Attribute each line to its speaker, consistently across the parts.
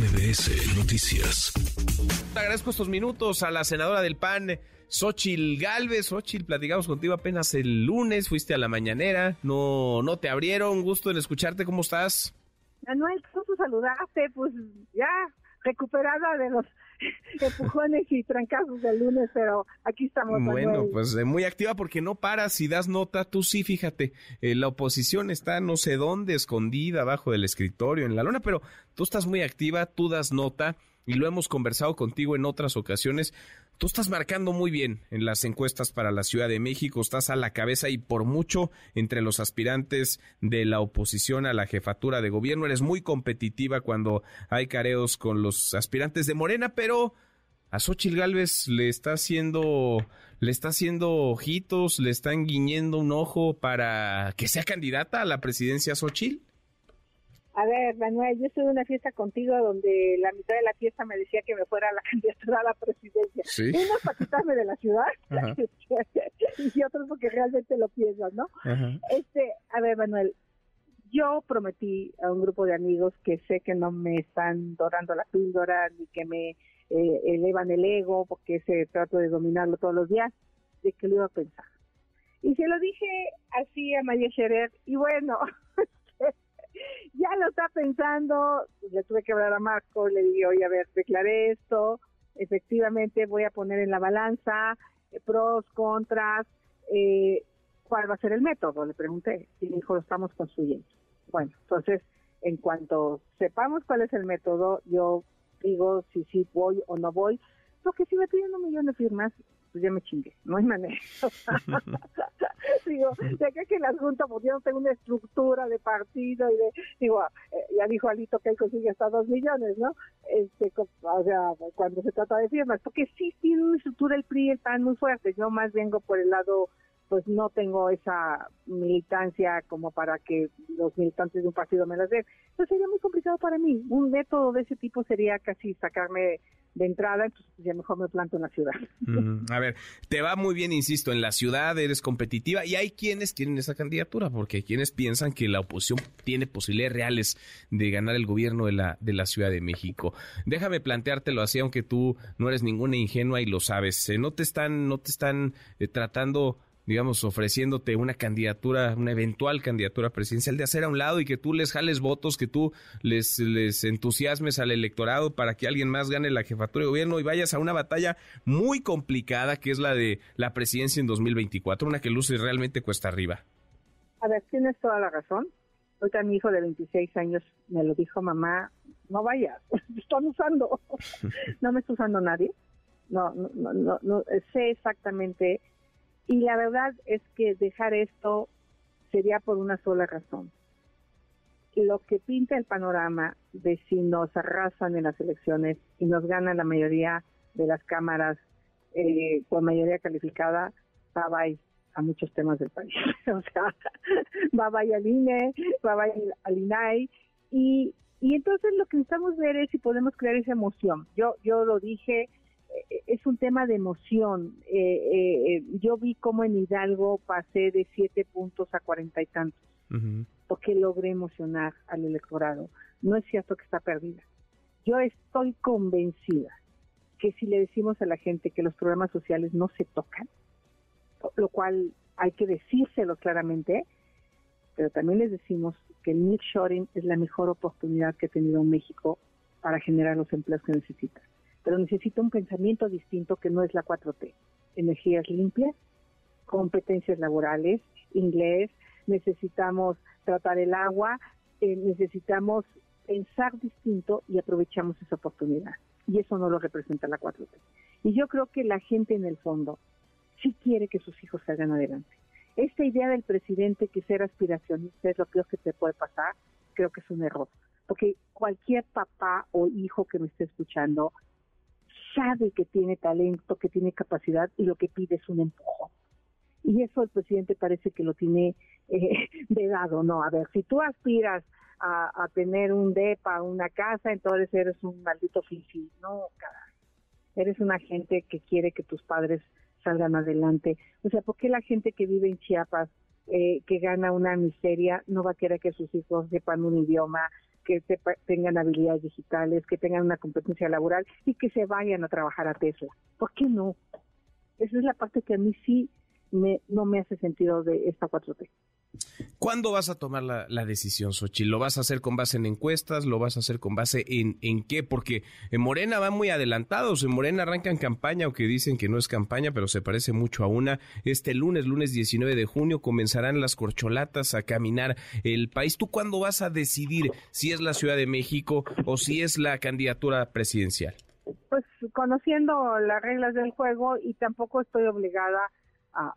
Speaker 1: MBS Noticias.
Speaker 2: Agradezco estos minutos a la senadora del PAN, Xochil Galvez. Xochil, platicamos contigo apenas el lunes, fuiste a la mañanera, no, no te abrieron, gusto en escucharte, ¿cómo estás?
Speaker 3: Manuel, gusto saludarte, pues ya recuperada de los empujones y trancazos del lunes, pero aquí estamos.
Speaker 2: Bueno, pues eh, muy activa porque no paras y das nota. Tú sí, fíjate, eh, la oposición está no sé dónde, escondida abajo del escritorio, en la lona, pero tú estás muy activa, tú das nota y lo hemos conversado contigo en otras ocasiones. Tú estás marcando muy bien en las encuestas para la Ciudad de México, estás a la cabeza y por mucho entre los aspirantes de la oposición a la jefatura de gobierno. Eres muy competitiva cuando hay careos con los aspirantes de Morena, pero a Xochitl Gálvez le está haciendo, le está haciendo ojitos, le están guiñendo un ojo para que sea candidata a la presidencia Xochitl.
Speaker 3: A ver, Manuel, yo estuve en una fiesta contigo donde la mitad de la fiesta me decía que me fuera a la candidatura a la presidencia.
Speaker 2: ¿Sí?
Speaker 3: Unos para quitarme de la ciudad y otros porque realmente lo piensan, ¿no?
Speaker 2: Ajá.
Speaker 3: Este, a ver, Manuel, yo prometí a un grupo de amigos que sé que no me están dorando la píldora ni que me eh, elevan el ego porque ese trato de dominarlo todos los días, de que lo iba a pensar. Y se lo dije así a María Scherer y bueno, ya lo está pensando, le tuve que hablar a Marco, le dije, oye, a ver, declaré esto, efectivamente voy a poner en la balanza eh, pros, contras, eh, ¿cuál va a ser el método? Le pregunté y me dijo, lo estamos construyendo. Bueno, entonces, en cuanto sepamos cuál es el método, yo digo si sí voy o no voy, porque si me piden un millón de firmas, pues ya me chingué, no hay manera. digo, de acá que la Junta pues yo no tengo una estructura de partido y de, digo, eh, ya dijo Alito que él consigue hasta dos millones, ¿no? Este, o sea, cuando se trata de firmas, porque sí tiene una estructura el PRI el PAN muy fuerte, yo más vengo por el lado pues no tengo esa militancia como para que los militantes de un partido me las den. Entonces sería muy complicado para mí. Un método de ese tipo sería casi sacarme de entrada, entonces ya mejor me planto en la ciudad.
Speaker 2: A ver, te va muy bien, insisto, en la ciudad eres competitiva y hay quienes quieren esa candidatura porque hay quienes piensan que la oposición tiene posibilidades reales de ganar el gobierno de la, de la Ciudad de México. Déjame planteártelo así, aunque tú no eres ninguna ingenua y lo sabes. No te están, no te están eh, tratando digamos, ofreciéndote una candidatura, una eventual candidatura presidencial, de hacer a un lado y que tú les jales votos, que tú les, les entusiasmes al electorado para que alguien más gane la jefatura de gobierno y vayas a una batalla muy complicada que es la de la presidencia en 2024, una que luce realmente cuesta arriba.
Speaker 3: A ver, tienes toda la razón. Ahorita mi hijo de 26 años me lo dijo, mamá, no vayas, te están usando. no me está usando nadie. No, no, no, no, no, sé exactamente. Y la verdad es que dejar esto sería por una sola razón. Lo que pinta el panorama de si nos arrasan en las elecciones y nos ganan la mayoría de las cámaras eh, con mayoría calificada, bye bye a muchos temas del país. o sea, bye bye al INE, bye bye al INAI. Y, y entonces lo que necesitamos ver es si podemos crear esa emoción. Yo, yo lo dije, es un tema de emoción. Eh, eh, yo vi cómo en Hidalgo pasé de siete puntos a cuarenta y tantos, porque logré emocionar al electorado. No es cierto que está perdida. Yo estoy convencida que si le decimos a la gente que los programas sociales no se tocan, lo cual hay que decírselo claramente, pero también les decimos que el nearshoring es la mejor oportunidad que ha tenido México para generar los empleos que necesita. Pero necesita un pensamiento distinto que no es la 4T. Energías limpias, competencias laborales, inglés, necesitamos tratar el agua, eh, necesitamos pensar distinto y aprovechamos esa oportunidad. Y eso no lo representa la 4T. Y yo creo que la gente en el fondo sí quiere que sus hijos salgan adelante. Esta idea del presidente que ser aspiracionista es lo peor que te puede pasar, creo que es un error. Porque cualquier papá o hijo que me esté escuchando sabe que tiene talento, que tiene capacidad y lo que pide es un empujón. Y eso el presidente parece que lo tiene eh, vedado, ¿no? A ver, si tú aspiras a, tener un DEPA, una casa, entonces eres un maldito fifi. No. Eres una gente que quiere que tus padres salgan adelante. O sea, ¿por qué la gente que vive en Chiapas, eh, que gana una miseria, no va a querer que sus hijos sepan un idioma, que que tengan habilidades digitales, que tengan una competencia laboral y que se vayan a trabajar a Tesla. ¿Por qué no? Esa es la parte que a mí sí me, no me hace sentido de esta 4T.
Speaker 2: ¿Cuándo vas a tomar la, decisión, Xochitl? ¿Lo vas a hacer con base en encuestas? ¿Lo vas a hacer con base en, en qué? Porque en Morena van muy adelantados. En Morena arrancan campaña, aunque dicen que no es campaña, pero se parece mucho a una. Este lunes, lunes 19 de junio, comenzarán las corcholatas a caminar el país. ¿Tú cuándo vas a decidir si es la Ciudad de México o si es la candidatura presidencial?
Speaker 3: Pues conociendo las reglas del juego y tampoco estoy obligada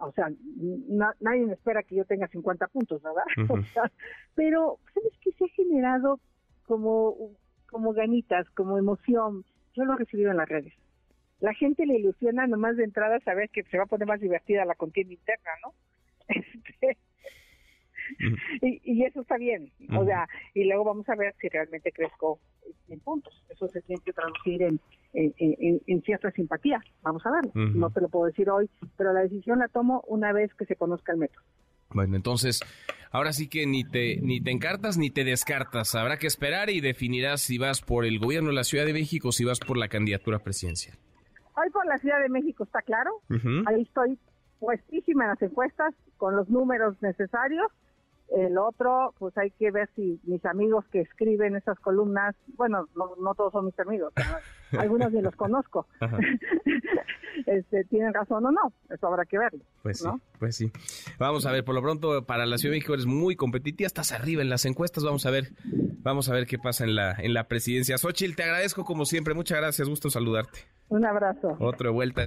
Speaker 3: o sea, nadie me espera que yo tenga 50 puntos, ¿verdad? pero, ¿sabes qué? Se ha generado como, como ganitas, como emoción. Yo lo he recibido en las redes. La gente le ilusiona nomás de entrada saber que se va a poner más divertida la contienda interna, ¿no? Este, y, eso está bien, o sea, y luego vamos a ver si realmente crezco en puntos. Eso se tiene que traducir en, en, cierta simpatía. Vamos a ver, no te lo puedo decir hoy, pero la decisión la tomo una vez que se conozca el método.
Speaker 2: Bueno, entonces, ahora sí que ni te, ni te encartas ni te descartas. Habrá que esperar y definirás si vas por el gobierno de la Ciudad de México o si vas por la candidatura presidencial.
Speaker 3: Hoy por la Ciudad de México está claro. Ahí estoy puestísima en las encuestas con los números necesarios el otro, pues hay que ver si mis amigos que escriben esas columnas, bueno, no, todos son mis amigos, algunos ni los conozco, este, tienen razón o no, eso habrá que verlo.
Speaker 2: Pues sí, pues sí. Vamos a ver, por lo pronto para la Ciudad de México eres muy competitiva, estás arriba en las encuestas, vamos a ver, vamos a ver qué pasa en la, en la presidencia. Xochitl, te agradezco como siempre, muchas gracias, gusto saludarte.
Speaker 3: Un abrazo.
Speaker 2: Otra vuelta.